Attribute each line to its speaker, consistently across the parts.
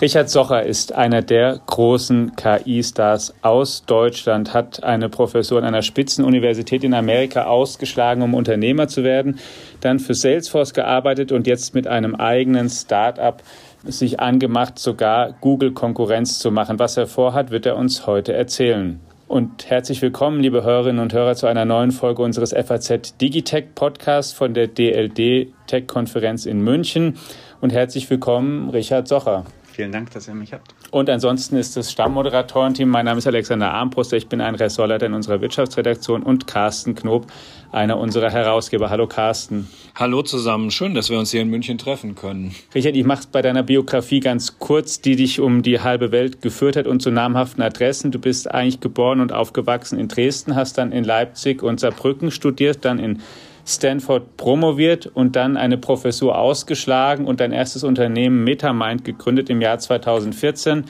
Speaker 1: Richard Socher ist einer der großen KI-Stars aus Deutschland, hat eine Professur an einer Spitzenuniversität in Amerika ausgeschlagen, um Unternehmer zu werden, dann für Salesforce gearbeitet und jetzt mit einem eigenen Start-up sich angemacht, sogar Google Konkurrenz zu machen. Was er vorhat, wird er uns heute erzählen. Und herzlich willkommen, liebe Hörerinnen und Hörer, zu einer neuen Folge unseres FAZ Digitech Podcasts von der DLD Tech Konferenz in München. Und herzlich willkommen, Richard Socher.
Speaker 2: Vielen Dank, dass ihr mich habt.
Speaker 1: Und ansonsten ist das Stammmoderatorenteam. Mein Name ist Alexander Armbruster. Ich bin ein Ressortleiter in unserer Wirtschaftsredaktion und Carsten Knob, einer unserer Herausgeber. Hallo Carsten.
Speaker 3: Hallo zusammen. Schön, dass wir uns hier in München treffen können.
Speaker 1: Richard, ich mache es bei deiner Biografie ganz kurz, die dich um die halbe Welt geführt hat und zu namhaften Adressen. Du bist eigentlich geboren und aufgewachsen in Dresden, hast dann in Leipzig und Saarbrücken studiert, dann in Stanford promoviert und dann eine Professur ausgeschlagen und dein erstes Unternehmen Metamind gegründet im Jahr 2014,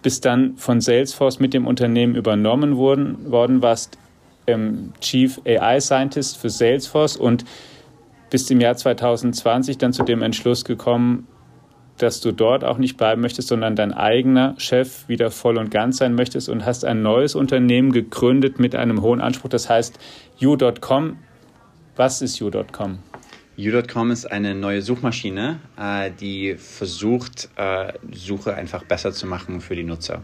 Speaker 1: bis dann von Salesforce mit dem Unternehmen übernommen worden, worden warst ähm, Chief AI Scientist für Salesforce und bist im Jahr 2020 dann zu dem Entschluss gekommen, dass du dort auch nicht bleiben möchtest, sondern dein eigener Chef wieder voll und ganz sein möchtest und hast ein neues Unternehmen gegründet mit einem hohen Anspruch, das heißt you.com. Was ist you.com?
Speaker 2: U.com ist eine neue Suchmaschine, äh, die versucht, äh, Suche einfach besser zu machen für die Nutzer.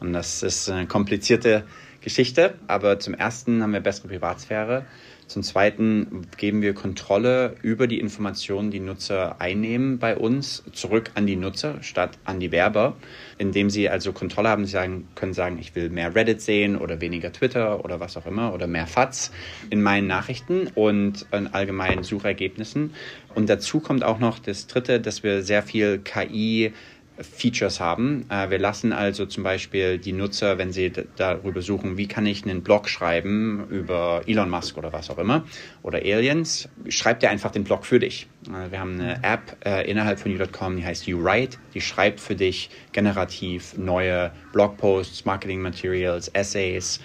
Speaker 2: Und das ist eine komplizierte Geschichte, aber zum ersten haben wir bessere Privatsphäre. Zum Zweiten geben wir Kontrolle über die Informationen, die Nutzer einnehmen bei uns, zurück an die Nutzer statt an die Werber, indem sie also Kontrolle haben. Sie sagen, können sagen, ich will mehr Reddit sehen oder weniger Twitter oder was auch immer oder mehr FATS in meinen Nachrichten und in allgemeinen Suchergebnissen. Und dazu kommt auch noch das Dritte, dass wir sehr viel KI Features haben. Äh, wir lassen also zum Beispiel die Nutzer, wenn sie darüber suchen, wie kann ich einen Blog schreiben über Elon Musk oder was auch immer oder Aliens, schreibt er einfach den Blog für dich. Äh, wir haben eine App äh, innerhalb von you.com, die heißt YouWrite, die schreibt für dich generativ neue Blogposts, Marketing Materials, Essays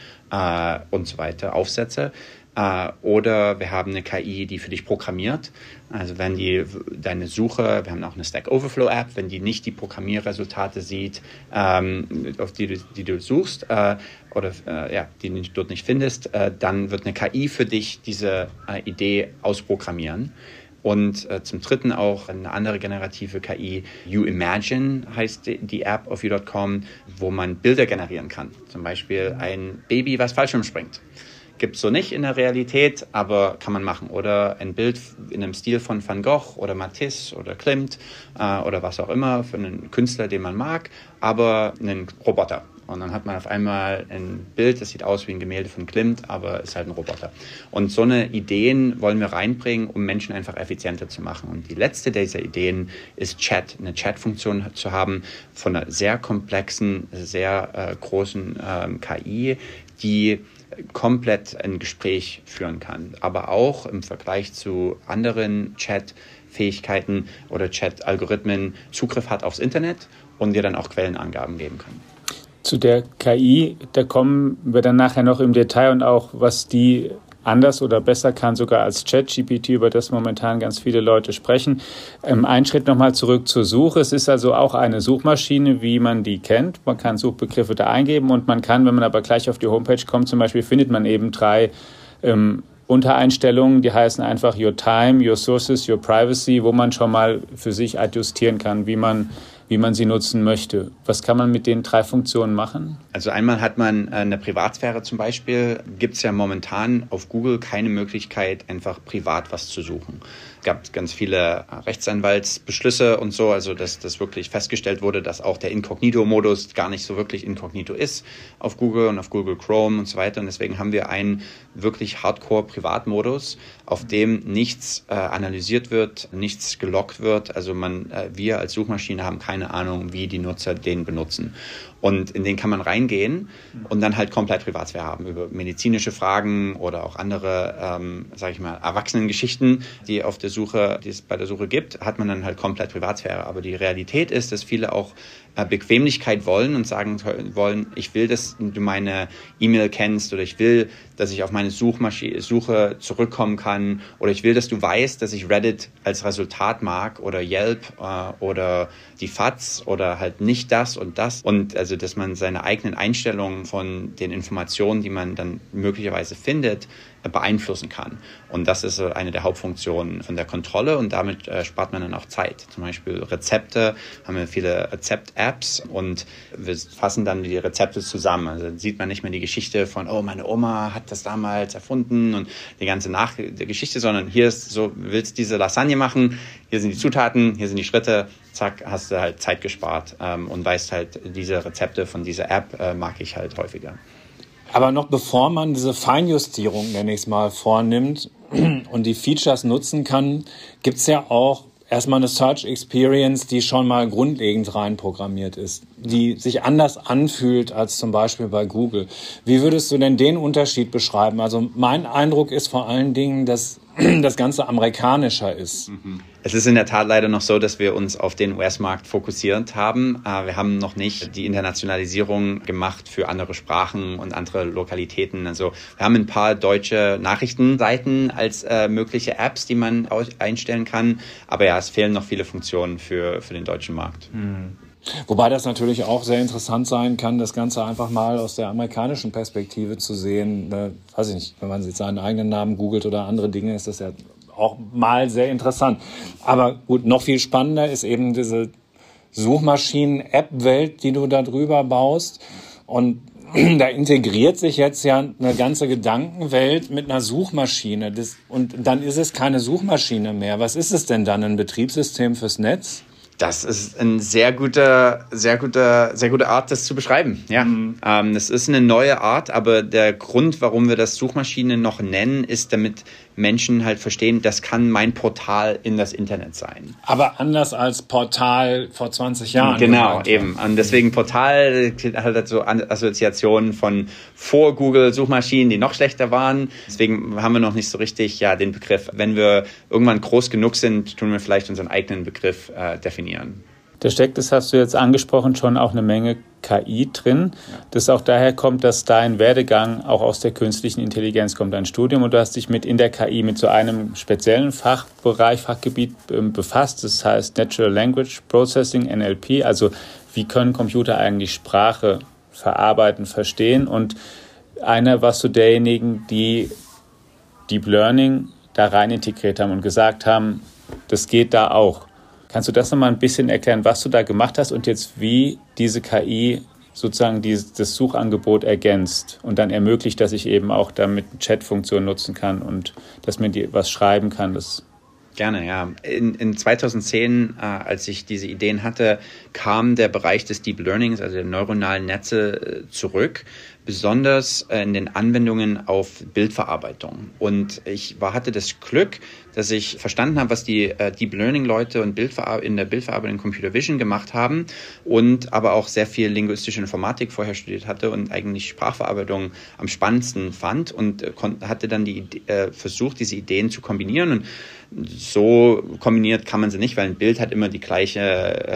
Speaker 2: und so weiter, Aufsätze. Äh, oder wir haben eine KI, die für dich programmiert. Also wenn die deine Suche, wir haben auch eine Stack Overflow App, wenn die nicht die Programmierresultate sieht, ähm, auf die du, die du suchst äh, oder äh, ja, die du dort nicht findest, äh, dann wird eine KI für dich diese äh, Idee ausprogrammieren. Und äh, zum Dritten auch eine andere generative KI, YouImagine heißt die, die App auf you.com, wo man Bilder generieren kann. Zum Beispiel ein Baby, was Fallschirm springt. Gibt es so nicht in der Realität, aber kann man machen. Oder ein Bild in einem Stil von Van Gogh oder Matisse oder Klimt äh, oder was auch immer für einen Künstler, den man mag, aber einen Roboter. Und dann hat man auf einmal ein Bild, das sieht aus wie ein Gemälde von Klimt, aber ist halt ein Roboter. Und so eine Ideen wollen wir reinbringen, um Menschen einfach effizienter zu machen. Und die letzte dieser Ideen ist Chat, eine Chat-Funktion zu haben von einer sehr komplexen, sehr äh, großen ähm, KI, die komplett ein Gespräch führen kann, aber auch im Vergleich zu anderen Chat-Fähigkeiten oder Chat-Algorithmen Zugriff hat aufs Internet und dir dann auch Quellenangaben geben kann.
Speaker 1: Zu der KI, da kommen wir dann nachher noch im Detail und auch, was die anders oder besser kann, sogar als ChatGPT, über das momentan ganz viele Leute sprechen. Ähm, ein Schritt nochmal zurück zur Suche. Es ist also auch eine Suchmaschine, wie man die kennt. Man kann Suchbegriffe da eingeben und man kann, wenn man aber gleich auf die Homepage kommt, zum Beispiel findet man eben drei ähm, Untereinstellungen, die heißen einfach Your Time, Your Sources, Your Privacy, wo man schon mal für sich adjustieren kann, wie man wie man sie nutzen möchte. Was kann man mit den drei Funktionen machen?
Speaker 2: Also einmal hat man äh, eine Privatsphäre zum Beispiel. Gibt es ja momentan auf Google keine Möglichkeit, einfach privat was zu suchen gab ganz viele Rechtsanwaltsbeschlüsse und so, also dass das wirklich festgestellt wurde, dass auch der Inkognito-Modus gar nicht so wirklich inkognito ist auf Google und auf Google Chrome und so weiter. Und deswegen haben wir einen wirklich Hardcore-Privatmodus, auf dem nichts äh, analysiert wird, nichts gelockt wird. Also man, äh, wir als Suchmaschine haben keine Ahnung, wie die Nutzer den benutzen. Und in den kann man reingehen und dann halt komplett Privatsphäre haben über medizinische Fragen oder auch andere, ähm, sage ich mal, Erwachsenengeschichten, die auf der Suche, die es bei der Suche gibt, hat man dann halt komplett Privatsphäre. Aber die Realität ist, dass viele auch äh, Bequemlichkeit wollen und sagen wollen, ich will, dass du meine E-Mail kennst oder ich will, dass ich auf meine Suchmaschine, Suche zurückkommen kann oder ich will, dass du weißt, dass ich Reddit als Resultat mag oder Yelp äh, oder die FATS oder halt nicht das und das und also, dass man seine eigenen Einstellungen von den Informationen, die man dann möglicherweise findet, beeinflussen kann. Und das ist eine der Hauptfunktionen von der Kontrolle und damit äh, spart man dann auch Zeit. Zum Beispiel Rezepte, haben wir viele Rezept-Apps und wir fassen dann die Rezepte zusammen. Also sieht man nicht mehr die Geschichte von, oh, meine Oma hat das damals erfunden und die ganze Nach Geschichte, sondern hier ist so, willst diese Lasagne machen, hier sind die Zutaten, hier sind die Schritte, zack, hast du halt Zeit gespart ähm, und weißt halt, diese Rezepte von dieser App äh, mag ich halt häufiger.
Speaker 3: Aber noch bevor man diese Feinjustierung, nenne ich es mal, vornimmt und die Features nutzen kann, gibt es ja auch erstmal eine Search Experience, die schon mal grundlegend reinprogrammiert ist, die sich anders anfühlt als zum Beispiel bei Google. Wie würdest du denn den Unterschied beschreiben? Also mein Eindruck ist vor allen Dingen, dass das Ganze amerikanischer ist.
Speaker 2: Es ist in der Tat leider noch so, dass wir uns auf den US-Markt fokussiert haben. Äh, wir haben noch nicht die Internationalisierung gemacht für andere Sprachen und andere Lokalitäten. Also wir haben ein paar deutsche Nachrichtenseiten als äh, mögliche Apps, die man einstellen kann. Aber ja, es fehlen noch viele Funktionen für, für den deutschen Markt.
Speaker 3: Mhm. Wobei das natürlich auch sehr interessant sein kann, das Ganze einfach mal aus der amerikanischen Perspektive zu sehen. Ne, weiß ich nicht, wenn man sich seinen eigenen Namen googelt oder andere Dinge, ist das ja auch mal sehr interessant. Aber gut, noch viel spannender ist eben diese Suchmaschinen-App-Welt, die du da drüber baust. Und da integriert sich jetzt ja eine ganze Gedankenwelt mit einer Suchmaschine. Das, und dann ist es keine Suchmaschine mehr. Was ist es denn dann? Ein Betriebssystem fürs Netz?
Speaker 2: Das ist eine sehr gute, sehr gute, sehr gute Art, das zu beschreiben. Ja, mhm. ähm, das ist eine neue Art, aber der Grund, warum wir das Suchmaschine noch nennen, ist, damit Menschen halt verstehen, das kann mein Portal in das Internet sein.
Speaker 3: Aber anders als Portal vor 20 Jahren.
Speaker 2: Genau, eben. Und deswegen Portal hat halt so Assoziationen von vor Google Suchmaschinen, die noch schlechter waren. Deswegen haben wir noch nicht so richtig ja den Begriff. Wenn wir irgendwann groß genug sind, tun wir vielleicht unseren eigenen Begriff äh, definieren.
Speaker 1: Da steckt, das hast du jetzt angesprochen, schon auch eine Menge KI drin, das auch daher kommt, dass dein Werdegang auch aus der künstlichen Intelligenz kommt, dein Studium. Und du hast dich mit in der KI mit so einem speziellen Fachbereich, Fachgebiet ähm, befasst, das heißt Natural Language Processing, NLP, also wie können Computer eigentlich Sprache verarbeiten, verstehen? Und einer warst du derjenigen, die Deep Learning da rein integriert haben und gesagt haben, das geht da auch. Kannst du das nochmal ein bisschen erklären, was du da gemacht hast und jetzt wie diese KI sozusagen dieses, das Suchangebot ergänzt und dann ermöglicht, dass ich eben auch damit eine Chat-Funktion nutzen kann und dass mir die was schreiben kann. Das
Speaker 2: Gerne, ja. In, in 2010, äh, als ich diese Ideen hatte, kam der Bereich des Deep Learnings, also der neuronalen Netze, äh, zurück, besonders äh, in den Anwendungen auf Bildverarbeitung. Und ich war, hatte das Glück, dass ich verstanden habe, was die äh, Deep Learning Leute und Bildverar in der Bildverarbeitung Computer Vision gemacht haben und aber auch sehr viel linguistische Informatik vorher studiert hatte und eigentlich Sprachverarbeitung am spannendsten fand und äh, hatte dann die äh, versucht, diese Ideen zu kombinieren und so kombiniert kann man sie nicht, weil ein Bild hat immer die gleiche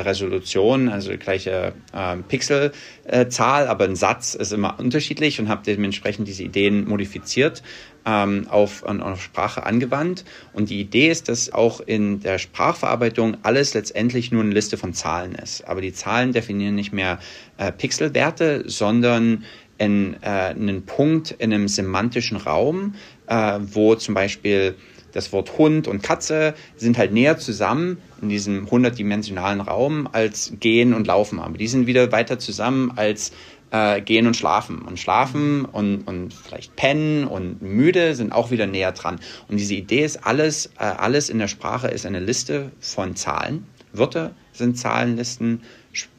Speaker 2: Resolution, also die gleiche äh, Pixelzahl, aber ein Satz ist immer unterschiedlich und habe dementsprechend diese Ideen modifiziert ähm, auf, auf Sprache angewandt. Und die Idee ist, dass auch in der Sprachverarbeitung alles letztendlich nur eine Liste von Zahlen ist. Aber die Zahlen definieren nicht mehr äh, Pixelwerte, sondern in, äh, einen Punkt in einem semantischen Raum, äh, wo zum Beispiel das Wort Hund und Katze sind halt näher zusammen in diesem 100-dimensionalen Raum als Gehen und Laufen. Aber die sind wieder weiter zusammen als äh, Gehen und Schlafen. Und Schlafen und, und vielleicht Pennen und Müde sind auch wieder näher dran. Und diese Idee ist, alles, äh, alles in der Sprache ist eine Liste von Zahlen. Wörter sind Zahlenlisten,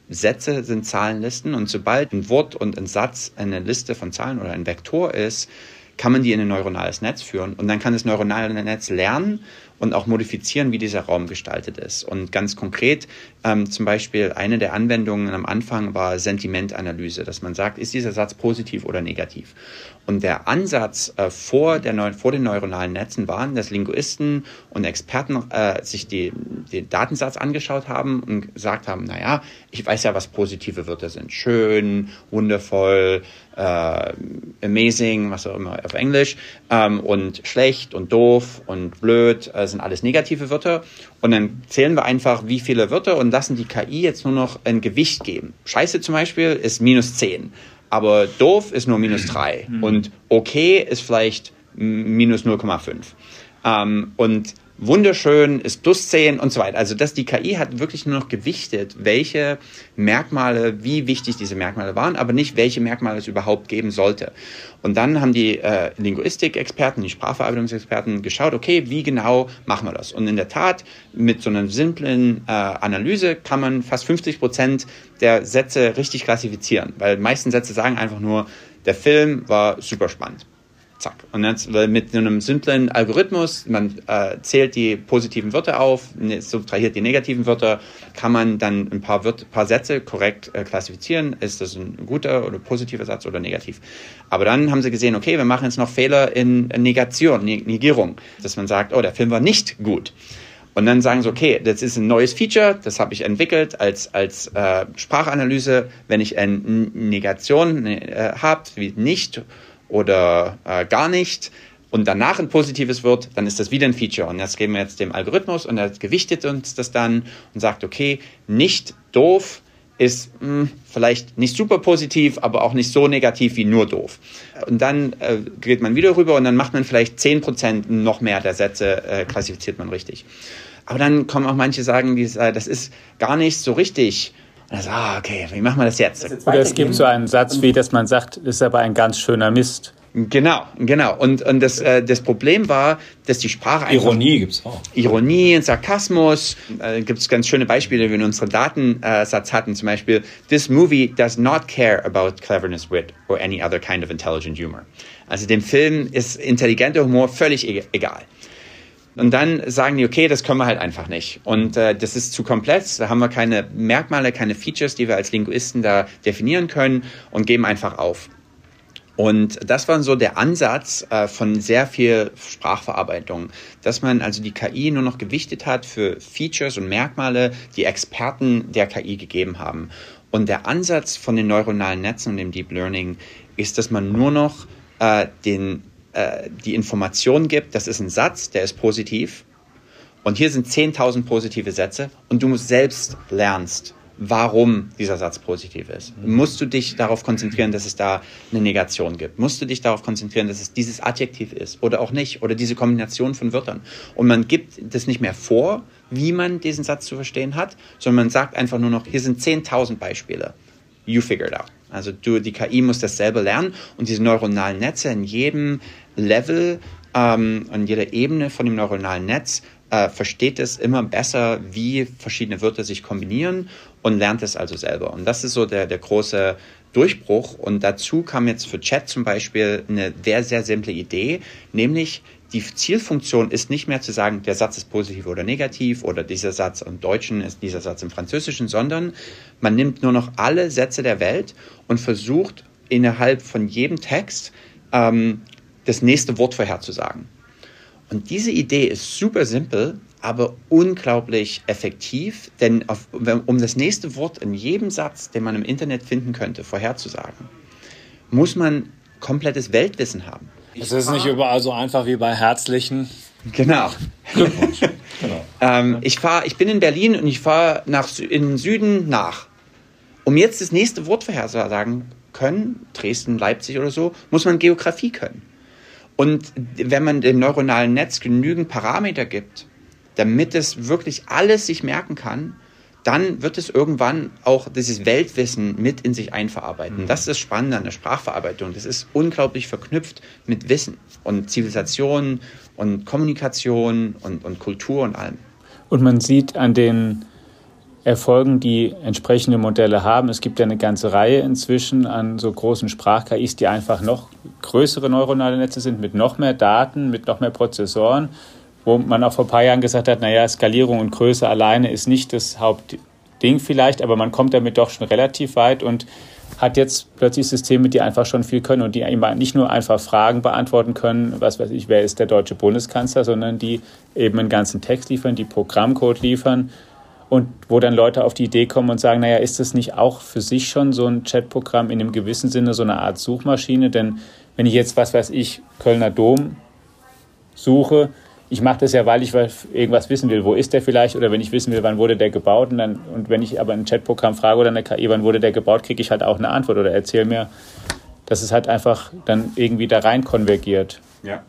Speaker 2: Sätze sind Zahlenlisten. Und sobald ein Wort und ein Satz eine Liste von Zahlen oder ein Vektor ist, kann man die in ein neuronales Netz führen. Und dann kann das neuronale Netz lernen und auch modifizieren, wie dieser Raum gestaltet ist. Und ganz konkret, ähm, zum Beispiel eine der Anwendungen am Anfang war Sentimentanalyse, dass man sagt, ist dieser Satz positiv oder negativ? Und der Ansatz äh, vor, der, vor den neuronalen Netzen war, dass Linguisten und Experten äh, sich die, den Datensatz angeschaut haben und gesagt haben, naja, ich weiß ja, was positive Wörter sind. Schön, wundervoll, äh, amazing, was auch immer auf Englisch, ähm, und schlecht und doof und blöd, äh, sind alles negative Wörter. Und dann zählen wir einfach, wie viele Wörter und lassen die KI jetzt nur noch ein Gewicht geben. Scheiße zum Beispiel ist minus 10 aber doof ist nur minus 3 mhm. und okay ist vielleicht minus 0,5. Ähm, und wunderschön ist plus 10 und so weiter. Also dass die KI hat wirklich nur noch gewichtet, welche Merkmale, wie wichtig diese Merkmale waren, aber nicht, welche Merkmale es überhaupt geben sollte. Und dann haben die äh, Linguistik-Experten, die Sprachverarbeitungsexperten geschaut, okay, wie genau machen wir das? Und in der Tat, mit so einer simplen äh, Analyse kann man fast 50 Prozent der Sätze richtig klassifizieren, weil meisten Sätze sagen einfach nur, der Film war super spannend zack. Und jetzt mit einem simplen Algorithmus, man äh, zählt die positiven Wörter auf, ne, subtrahiert die negativen Wörter, kann man dann ein paar, Wörter, paar Sätze korrekt äh, klassifizieren. Ist das ein guter oder positiver Satz oder negativ? Aber dann haben sie gesehen, okay, wir machen jetzt noch Fehler in Negation, Negierung, dass man sagt, oh, der Film war nicht gut. Und dann sagen sie, okay, das ist ein neues Feature, das habe ich entwickelt als, als äh, Sprachanalyse. Wenn ich eine Negation äh, habe, wie nicht oder äh, gar nicht und danach ein positives wird, dann ist das wieder ein Feature. Und das geben wir jetzt dem Algorithmus und er gewichtet uns das dann und sagt, okay, nicht doof ist mh, hm, vielleicht nicht super positiv, aber auch nicht so negativ wie nur doof. Und dann äh, geht man wieder rüber und dann macht man vielleicht 10% noch mehr der Sätze, äh, klassifiziert man richtig. Aber dann kommen auch manche sagen, äh, das ist gar nicht so richtig und dann ah, okay, wie machen wir das jetzt?
Speaker 1: Oder es gibt so einen Satz wie, dass man sagt, das ist aber ein ganz schöner Mist.
Speaker 2: Genau, genau. Und, und das, äh, das Problem war, dass die Sprache
Speaker 3: einfach... Ironie gibt's auch.
Speaker 2: Ironie, Sarkasmus. Äh, gibt es ganz schöne Beispiele, wie wir in unserem Datensatz hatten. Zum Beispiel, this movie does not care about cleverness, wit or any other kind of intelligent humor. Also dem Film ist intelligenter Humor völlig e-, egal. Und dann sagen die, okay, das können wir halt einfach nicht. Und äh, das ist zu komplex, da haben wir keine Merkmale, keine Features, die wir als Linguisten da definieren können und geben einfach auf. Und das war so der Ansatz äh, von sehr viel Sprachverarbeitung, dass man also die KI nur noch gewichtet hat für Features und Merkmale, die Experten der KI gegeben haben. Und der Ansatz von den neuronalen Netzen und dem Deep Learning ist, dass man nur noch äh, den äh, die Information gibt, das ist ein Satz, der ist positiv. Und hier sind 10.000 positive Sätze und du selbst lernst, warum dieser Satz positiv ist. Musst du dich darauf konzentrieren, dass es da eine Negation gibt? Musst du dich darauf konzentrieren, dass es dieses Adjektiv ist oder auch nicht oder diese Kombination von Wörtern? Und man gibt das nicht mehr vor, wie man diesen Satz zu verstehen hat, sondern man sagt einfach nur noch, hier sind 10.000 Beispiele. You figure it out. Also du, die KI muss das selber lernen und diese neuronalen Netze in jedem Level, ähm, an jeder Ebene von dem neuronalen Netz äh, versteht es immer besser, wie verschiedene Wörter sich kombinieren und lernt es also selber. Und das ist so der, der große Durchbruch. Und dazu kam jetzt für Chat zum Beispiel eine sehr, sehr simple Idee, nämlich die Zielfunktion ist nicht mehr zu sagen, der Satz ist positiv oder negativ oder dieser Satz im Deutschen ist dieser Satz im Französischen, sondern man nimmt nur noch alle Sätze der Welt und versucht innerhalb von jedem Text ähm, das nächste Wort vorherzusagen. Und diese Idee ist super simpel, aber unglaublich effektiv, denn auf, um das nächste Wort in jedem Satz, den man im Internet finden könnte, vorherzusagen, muss man komplettes Weltwissen haben.
Speaker 3: Es ist nicht überall so einfach wie bei herzlichen.
Speaker 2: Genau. Glückwunsch. genau. ähm, ich, fahr, ich bin in Berlin und ich fahre in den Süden nach. Um jetzt das nächste Wort vorherzusagen können, Dresden, Leipzig oder so, muss man Geografie können. Und wenn man dem neuronalen Netz genügend Parameter gibt, damit es wirklich alles sich merken kann, dann wird es irgendwann auch dieses Weltwissen mit in sich einverarbeiten. Mhm. Das ist das Spannende an der Sprachverarbeitung. Das ist unglaublich verknüpft mit Wissen und Zivilisation und Kommunikation und, und Kultur und allem.
Speaker 1: Und man sieht an den Erfolgen, die entsprechende Modelle haben. Es gibt ja eine ganze Reihe inzwischen an so großen Sprach-KIs, die einfach noch größere neuronale Netze sind, mit noch mehr Daten, mit noch mehr Prozessoren wo man auch vor ein paar Jahren gesagt hat, naja, Skalierung und Größe alleine ist nicht das Hauptding vielleicht, aber man kommt damit doch schon relativ weit und hat jetzt plötzlich Systeme, die einfach schon viel können und die nicht nur einfach Fragen beantworten können, was weiß ich, wer ist der deutsche Bundeskanzler, sondern die eben einen ganzen Text liefern, die Programmcode liefern und wo dann Leute auf die Idee kommen und sagen, naja, ist das nicht auch für sich schon so ein Chatprogramm in einem gewissen Sinne so eine Art Suchmaschine? Denn wenn ich jetzt, was weiß ich, Kölner Dom suche, ich mache das ja, weil ich irgendwas wissen will. Wo ist der vielleicht? Oder wenn ich wissen will, wann wurde der gebaut? Und, dann, und wenn ich aber ein Chatprogramm frage oder eine KI, wann wurde der gebaut, kriege ich halt auch eine Antwort oder erzähl mir, dass es halt einfach dann irgendwie da rein konvergiert.
Speaker 2: Ja,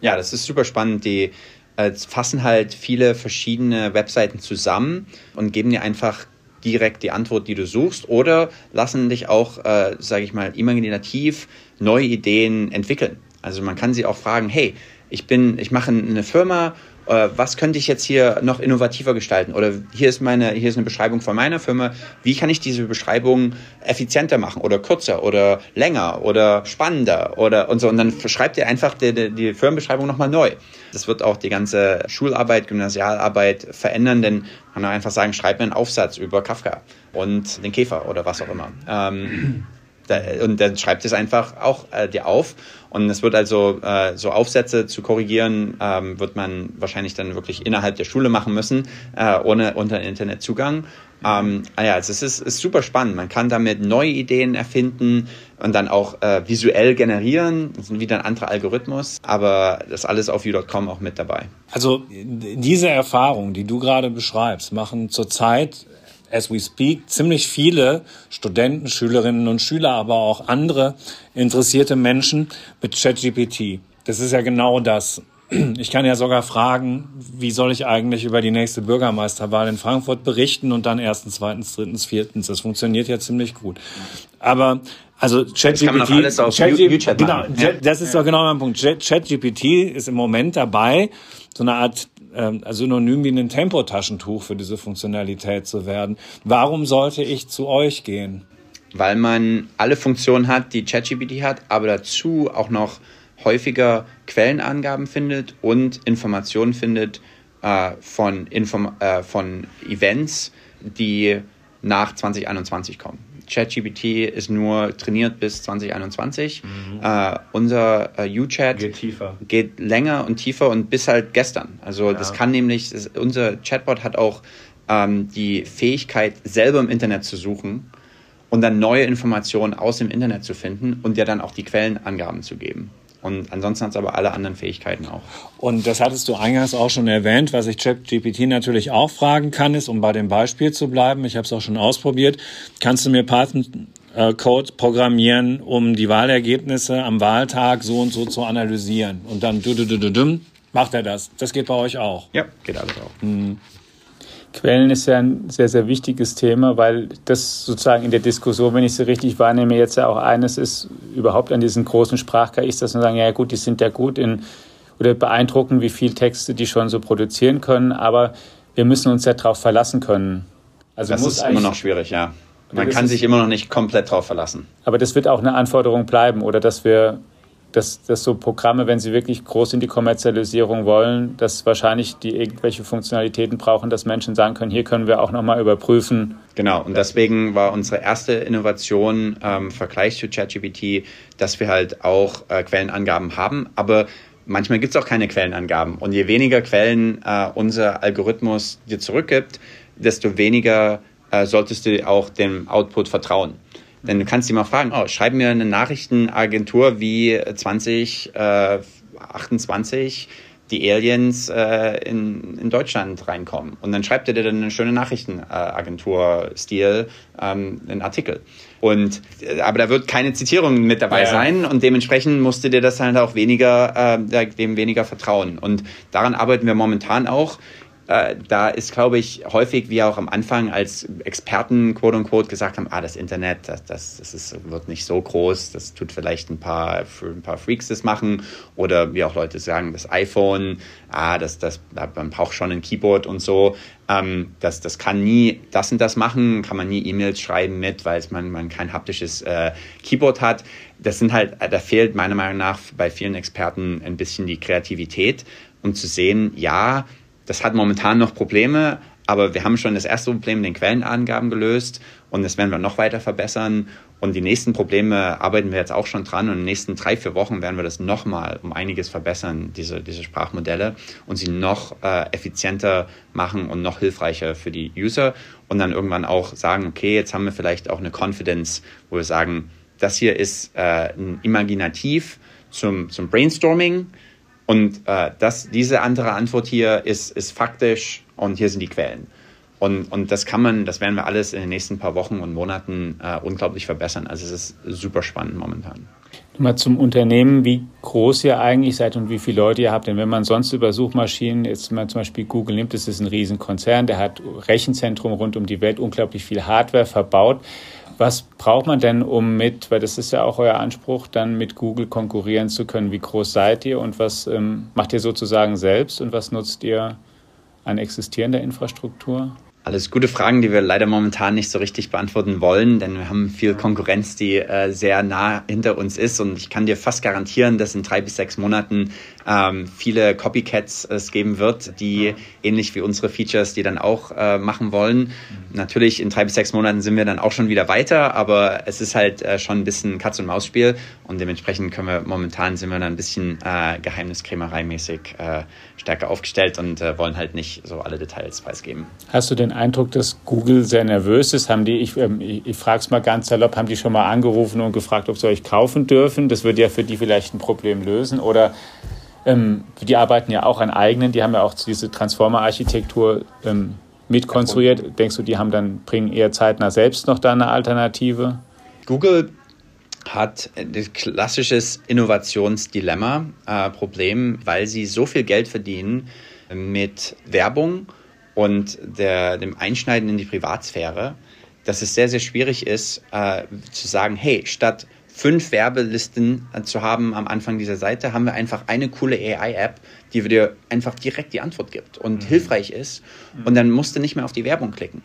Speaker 2: ja das ist super spannend. Die äh, fassen halt viele verschiedene Webseiten zusammen und geben dir einfach direkt die Antwort, die du suchst, oder lassen dich auch, äh, sage ich mal, imaginativ neue Ideen entwickeln. Also man kann sie auch fragen, hey, ich bin, ich mache eine Firma, äh, was könnte ich jetzt hier noch innovativer gestalten? Oder hier ist meine, hier ist eine Beschreibung von meiner Firma. Wie kann ich diese Beschreibung effizienter machen oder kürzer oder länger oder spannender oder und so? Und dann schreibt ihr einfach die, die, die Firmenbeschreibung nochmal neu. Das wird auch die ganze Schularbeit, Gymnasialarbeit verändern, denn man kann einfach sagen, schreib mir einen Aufsatz über Kafka und den Käfer oder was auch immer. Ähm, und dann schreibt es einfach auch äh, dir auf. Und es wird also äh, so Aufsätze zu korrigieren, ähm, wird man wahrscheinlich dann wirklich innerhalb der Schule machen müssen, äh, ohne unter Internetzugang. Ähm, ah ja, also es ist, ist super spannend. Man kann damit neue Ideen erfinden und dann auch äh, visuell generieren. Das ist wieder ein anderer Algorithmus, aber das alles auf u.com auch mit dabei.
Speaker 3: Also diese Erfahrung, die du gerade beschreibst, machen zurzeit as we speak, ziemlich viele Studenten, Schülerinnen und Schüler, aber auch andere interessierte Menschen mit ChatGPT. Das ist ja genau das. Ich kann ja sogar fragen, wie soll ich eigentlich über die nächste Bürgermeisterwahl in Frankfurt berichten und dann erstens, zweitens, drittens, viertens. Das funktioniert ja ziemlich gut. Aber also ChatGPT, Chat genau, das ist doch genau mein Punkt. ChatGPT ist im Moment dabei, so eine Art ähm, synonym wie ein Tempotaschentuch für diese Funktionalität zu werden. Warum sollte ich zu euch gehen?
Speaker 2: Weil man alle Funktionen hat, die ChatGPT hat, aber dazu auch noch häufiger Quellenangaben findet und Informationen findet äh, von, Inform äh, von Events, die nach 2021 kommen. ChatGPT ist nur trainiert bis 2021. Mhm. Äh, unser äh, U-Chat geht, geht, länger und tiefer und bis halt gestern. Also ja. das kann nämlich, das, unser Chatbot hat auch ähm, die Fähigkeit, selber im Internet zu suchen und dann neue Informationen aus dem Internet zu finden und dir dann auch die Quellenangaben zu geben. Und ansonsten hat es aber alle anderen Fähigkeiten auch.
Speaker 3: Und das hattest du eingangs auch schon erwähnt, was ich ChatGPT natürlich auch fragen kann, ist, um bei dem Beispiel zu bleiben, ich habe es auch schon ausprobiert, kannst du mir Python Code programmieren, um die Wahlergebnisse am Wahltag so und so zu analysieren. Und dann macht er das. Das geht bei euch auch.
Speaker 2: Ja, geht alles auch. Mhm.
Speaker 1: Quellen ist ja ein sehr, sehr wichtiges Thema, weil das sozusagen in der Diskussion, wenn ich sie richtig wahrnehme, jetzt ja auch eines ist, überhaupt an diesen großen Sprach-KIs, dass man sagen, ja gut, die sind ja gut in, oder beeindruckend, wie viel Texte die schon so produzieren können, aber wir müssen uns ja darauf verlassen können.
Speaker 2: Also das ist immer noch schwierig, ja. Man kann sich immer noch nicht komplett darauf verlassen.
Speaker 1: Aber das wird auch eine Anforderung bleiben, oder dass wir dass, dass so Programme, wenn sie wirklich groß in die Kommerzialisierung wollen, dass wahrscheinlich die irgendwelche Funktionalitäten brauchen, dass Menschen sagen können, hier können wir auch nochmal überprüfen.
Speaker 2: Genau, und deswegen war unsere erste Innovation im ähm, Vergleich zu ChatGPT, dass wir halt auch äh, Quellenangaben haben, aber manchmal gibt es auch keine Quellenangaben. Und je weniger Quellen äh, unser Algorithmus dir zurückgibt, desto weniger äh, solltest du auch dem Output vertrauen. Denn du kannst dich mal fragen, oh, schreib mir eine Nachrichtenagentur wie 2028 äh, die Aliens äh, in, in Deutschland reinkommen. Und dann schreibt er dir dann eine schöne Nachrichtenagentur-Stil ähm, einen Artikel. Und, äh, aber da wird keine Zitierung mit dabei ja. sein und dementsprechend musst du dir das halt auch weniger, äh, dem weniger vertrauen. Und daran arbeiten wir momentan auch äh, da ist, glaube ich, häufig, wie auch am Anfang als Experten, quote unquote, gesagt haben, ah, das Internet, das, das, das ist, wird nicht so groß, das tut vielleicht ein paar, ein paar Freaks das machen. Oder wie auch Leute sagen, das iPhone, ah, das, das, man braucht schon ein Keyboard und so. Ähm, das, das kann nie das und das machen, kann man nie E-Mails schreiben mit, weil man, man kein haptisches äh, Keyboard hat. Das sind halt, da fehlt meiner Meinung nach bei vielen Experten ein bisschen die Kreativität um zu sehen, ja, das hat momentan noch Probleme, aber wir haben schon das erste Problem, den Quellenangaben gelöst und das werden wir noch weiter verbessern. Und die nächsten Probleme arbeiten wir jetzt auch schon dran und in den nächsten drei, vier Wochen werden wir das nochmal um einiges verbessern, diese, diese Sprachmodelle und sie noch äh, effizienter machen und noch hilfreicher für die User und dann irgendwann auch sagen, okay, jetzt haben wir vielleicht auch eine Confidence, wo wir sagen, das hier ist äh, ein Imaginativ zum, zum Brainstorming und äh, das, diese andere Antwort hier ist, ist faktisch und hier sind die Quellen. Und, und das kann man, das werden wir alles in den nächsten paar Wochen und Monaten äh, unglaublich verbessern. Also es ist super spannend momentan.
Speaker 1: Mal zum Unternehmen, wie groß ihr eigentlich seid und wie viele Leute ihr habt. Denn wenn man sonst über Suchmaschinen, jetzt mal zum Beispiel Google nimmt, das ist ein Riesenkonzern, der hat Rechenzentrum rund um die Welt, unglaublich viel Hardware verbaut. Was braucht man denn, um mit, weil das ist ja auch euer Anspruch, dann mit Google konkurrieren zu können? Wie groß seid ihr und was ähm, macht ihr sozusagen selbst und was nutzt ihr an existierender Infrastruktur?
Speaker 2: Alles gute Fragen, die wir leider momentan nicht so richtig beantworten wollen, denn wir haben viel Konkurrenz, die äh, sehr nah hinter uns ist. Und ich kann dir fast garantieren, dass in drei bis sechs Monaten ähm, viele Copycats es geben wird, die ähnlich wie unsere Features, die dann auch äh, machen wollen. Natürlich in drei bis sechs Monaten sind wir dann auch schon wieder weiter, aber es ist halt äh, schon ein bisschen Katz-und-Maus-Spiel und dementsprechend können wir momentan sind wir dann ein bisschen äh, Geheimniskrämerei-mäßig äh, stärker aufgestellt und äh, wollen halt nicht so alle Details preisgeben.
Speaker 1: Hast du den Eindruck, dass Google sehr nervös ist? Haben die, ich, ähm, ich, ich frage es mal ganz salopp, haben die schon mal angerufen und gefragt, ob sie euch kaufen dürfen? Das würde ja für die vielleicht ein Problem lösen. Oder ähm, die arbeiten ja auch an eigenen, die haben ja auch diese Transformer-Architektur ähm, mitkonstruiert. Denkst du, die haben dann, bringen eher zeitnah selbst noch da eine Alternative?
Speaker 2: Google hat ein klassisches Innovationsdilemma-Problem, äh, weil sie so viel Geld verdienen mit Werbung und der, dem Einschneiden in die Privatsphäre, dass es sehr, sehr schwierig ist, äh, zu sagen, hey, statt fünf Werbelisten äh, zu haben am Anfang dieser Seite, haben wir einfach eine coole AI-App, die dir einfach direkt die Antwort gibt und mhm. hilfreich ist. Und dann musst du nicht mehr auf die Werbung klicken.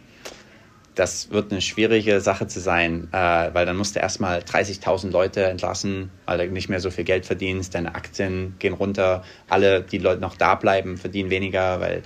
Speaker 2: Das wird eine schwierige Sache zu sein, äh, weil dann musst du erstmal 30.000 Leute entlassen, weil du nicht mehr so viel Geld verdienst, deine Aktien gehen runter, alle, die Leute noch da bleiben, verdienen weniger, weil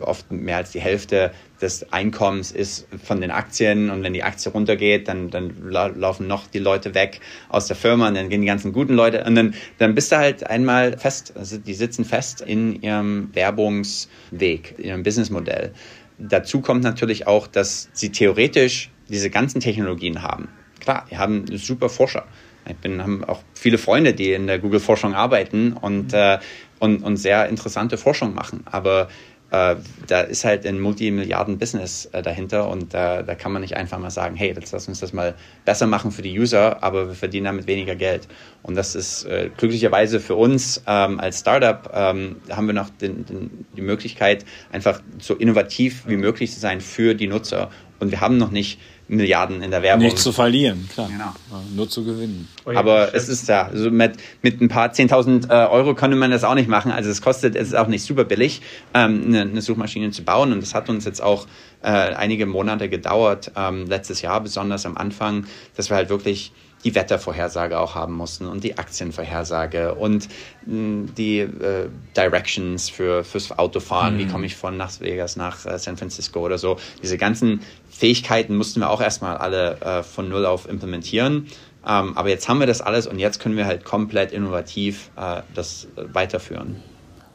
Speaker 2: oft mehr als die Hälfte des Einkommens ist von den Aktien und wenn die Aktie runtergeht, dann, dann laufen noch die Leute weg aus der Firma und dann gehen die ganzen guten Leute und dann, dann bist du halt einmal fest, also die sitzen fest in ihrem Werbungsweg, in ihrem Businessmodell. Dazu kommt natürlich auch, dass sie theoretisch diese ganzen Technologien haben. Klar, die haben super Forscher. Ich bin, haben auch viele Freunde, die in der Google-Forschung arbeiten und, äh, und, und sehr interessante Forschung machen. Aber äh, da ist halt ein Multimilliarden-Business äh, dahinter und äh, da kann man nicht einfach mal sagen, hey, jetzt lass uns das mal besser machen für die User, aber wir verdienen damit weniger Geld. Und das ist äh, glücklicherweise für uns ähm, als Startup ähm, haben wir noch den, den, die Möglichkeit, einfach so innovativ wie möglich zu sein für die Nutzer. Und wir haben noch nicht Milliarden in der Werbung.
Speaker 3: Nicht zu verlieren, klar. Genau. Nur zu gewinnen.
Speaker 2: Oh Aber es ist ja, also mit, mit ein paar 10.000 äh, Euro könnte man das auch nicht machen. Also es kostet, es ist auch nicht super billig, ähm, eine, eine, Suchmaschine zu bauen. Und das hat uns jetzt auch äh, einige Monate gedauert, ähm, letztes Jahr besonders am Anfang, dass wir halt wirklich die Wettervorhersage auch haben mussten und die Aktienvorhersage und hm, die äh, Directions für, fürs Autofahren, mhm. wie komme ich von Las Vegas nach äh, San Francisco oder so. Diese ganzen Fähigkeiten mussten wir auch erstmal alle äh, von Null auf implementieren. Ähm, aber jetzt haben wir das alles und jetzt können wir halt komplett innovativ äh, das weiterführen.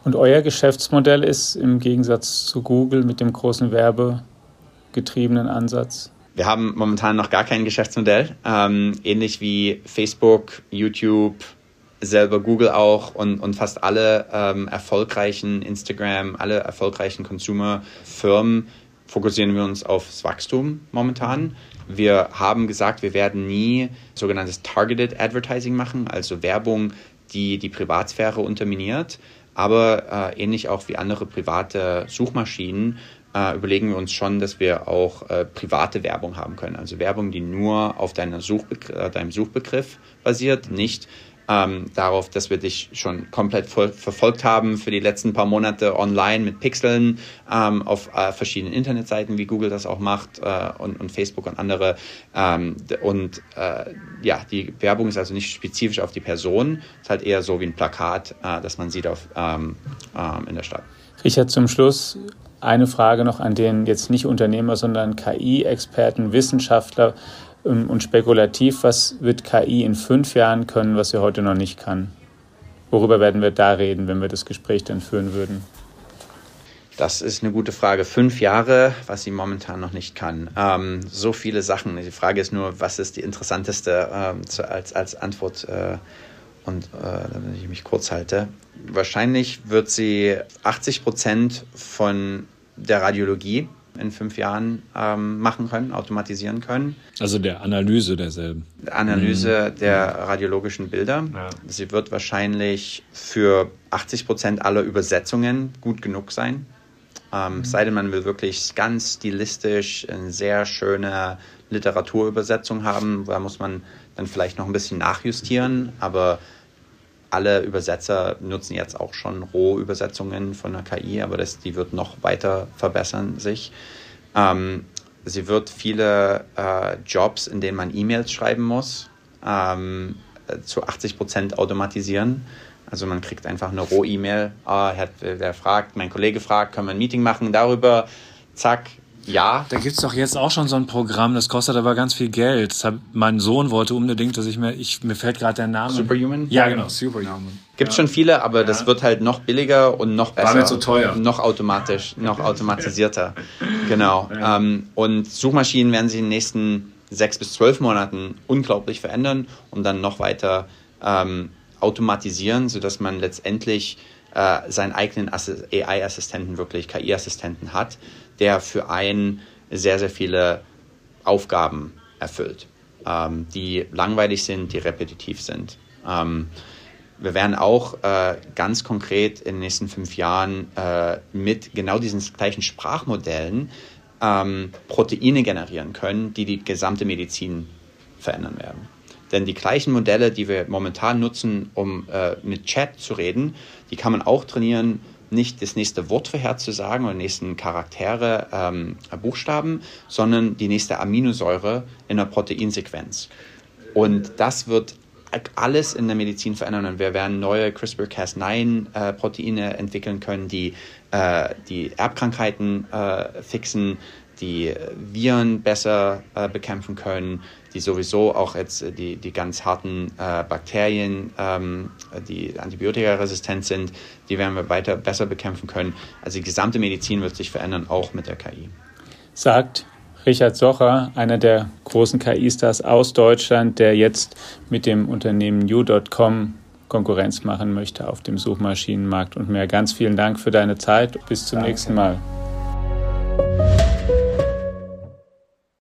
Speaker 1: Und euer Geschäftsmodell ist im Gegensatz zu Google mit dem großen werbegetriebenen Ansatz?
Speaker 2: Wir haben momentan noch gar kein Geschäftsmodell, ähm, ähnlich wie Facebook, YouTube, selber Google auch und, und fast alle ähm, erfolgreichen Instagram, alle erfolgreichen Consumer-Firmen fokussieren wir uns aufs Wachstum momentan. Wir haben gesagt, wir werden nie sogenanntes Targeted Advertising machen, also Werbung, die die Privatsphäre unterminiert. Aber äh, ähnlich auch wie andere private Suchmaschinen äh, überlegen wir uns schon, dass wir auch äh, private Werbung haben können. Also Werbung, die nur auf Suchbegr äh, deinem Suchbegriff basiert, nicht ähm, darauf, dass wir dich schon komplett verfolgt haben für die letzten paar Monate online mit Pixeln ähm, auf äh, verschiedenen Internetseiten, wie Google das auch macht äh, und, und, Facebook und andere. Ähm, und äh, ja, die Werbung ist also nicht spezifisch auf die Person, ist halt eher so wie ein Plakat, äh, das man sieht auf, ähm, ähm, in der Stadt.
Speaker 1: Richard, zum Schluss eine Frage noch an den jetzt nicht Unternehmer, sondern KI-Experten, Wissenschaftler ähm, und spekulativ, was wird KI in fünf Jahren können, was sie heute noch nicht kann? Worüber werden wir da reden, wenn wir das Gespräch dann führen würden?
Speaker 2: Das ist eine gute Frage. Fünf Jahre, was sie momentan noch nicht kann. Ähm, so viele Sachen. Die Frage ist nur, was ist die interessanteste ähm, zu, als, als Antwort? Äh, und äh, damit ich mich kurz halte. Wahrscheinlich wird sie 80 Prozent von der Radiologie in fünf Jahren ähm, machen können, automatisieren können.
Speaker 3: Also der Analyse derselben.
Speaker 2: Analyse mhm. der radiologischen Bilder. Ja. Sie wird wahrscheinlich für 80 Prozent aller Übersetzungen gut genug sein. Ähm, mhm. Sei denn, man will wirklich ganz stilistisch eine sehr schöne Literaturübersetzung haben. Da muss man dann vielleicht noch ein bisschen nachjustieren, aber alle Übersetzer nutzen jetzt auch schon Rohübersetzungen von der KI, aber das, die wird noch weiter verbessern sich. Ähm, sie wird viele äh, Jobs, in denen man E-Mails schreiben muss, ähm, zu 80 Prozent automatisieren. Also man kriegt einfach eine Roh-E-Mail, ah, der fragt, mein Kollege fragt, können wir ein Meeting machen darüber, zack, ja.
Speaker 3: Da gibt es doch jetzt auch schon so ein Programm, das kostet aber ganz viel Geld. Hab, mein Sohn wollte unbedingt, dass ich mir, ich, mir fällt gerade der Name.
Speaker 2: Superhuman?
Speaker 3: Ja, genau, Superhuman.
Speaker 2: Gibt es ja. schon viele, aber ja. das wird halt noch billiger und noch besser. War
Speaker 3: mir zu teuer.
Speaker 2: Noch automatisch, noch automatisierter. genau. Ja. Ähm, und Suchmaschinen werden sich in den nächsten sechs bis zwölf Monaten unglaublich verändern und dann noch weiter ähm, automatisieren, sodass man letztendlich äh, seinen eigenen AI-Assistenten, wirklich KI-Assistenten hat, der für einen sehr, sehr viele Aufgaben erfüllt, ähm, die langweilig sind, die repetitiv sind. Ähm, wir werden auch äh, ganz konkret in den nächsten fünf Jahren äh, mit genau diesen gleichen Sprachmodellen ähm, Proteine generieren können, die die gesamte Medizin verändern werden. Denn die gleichen Modelle, die wir momentan nutzen, um äh, mit Chat zu reden, die kann man auch trainieren, nicht das nächste Wort vorherzusagen oder nächsten Charaktere, ähm, Buchstaben, sondern die nächste Aminosäure in der Proteinsequenz. Und das wird alles in der Medizin verändern und wir werden neue CRISPR-Cas9-Proteine äh, entwickeln können, die äh, die Erbkrankheiten äh, fixen, die Viren besser äh, bekämpfen können, die sowieso auch jetzt äh, die, die ganz harten äh, Bakterien, ähm, die antibiotikaresistent sind, die werden wir weiter besser bekämpfen können. Also die gesamte Medizin wird sich verändern, auch mit der KI.
Speaker 1: Sagt Richard Socher, einer der großen KI-Stars aus Deutschland, der jetzt mit dem Unternehmen new.com Konkurrenz machen möchte auf dem Suchmaschinenmarkt und mehr. Ganz vielen Dank für deine Zeit. Bis zum Danke. nächsten Mal.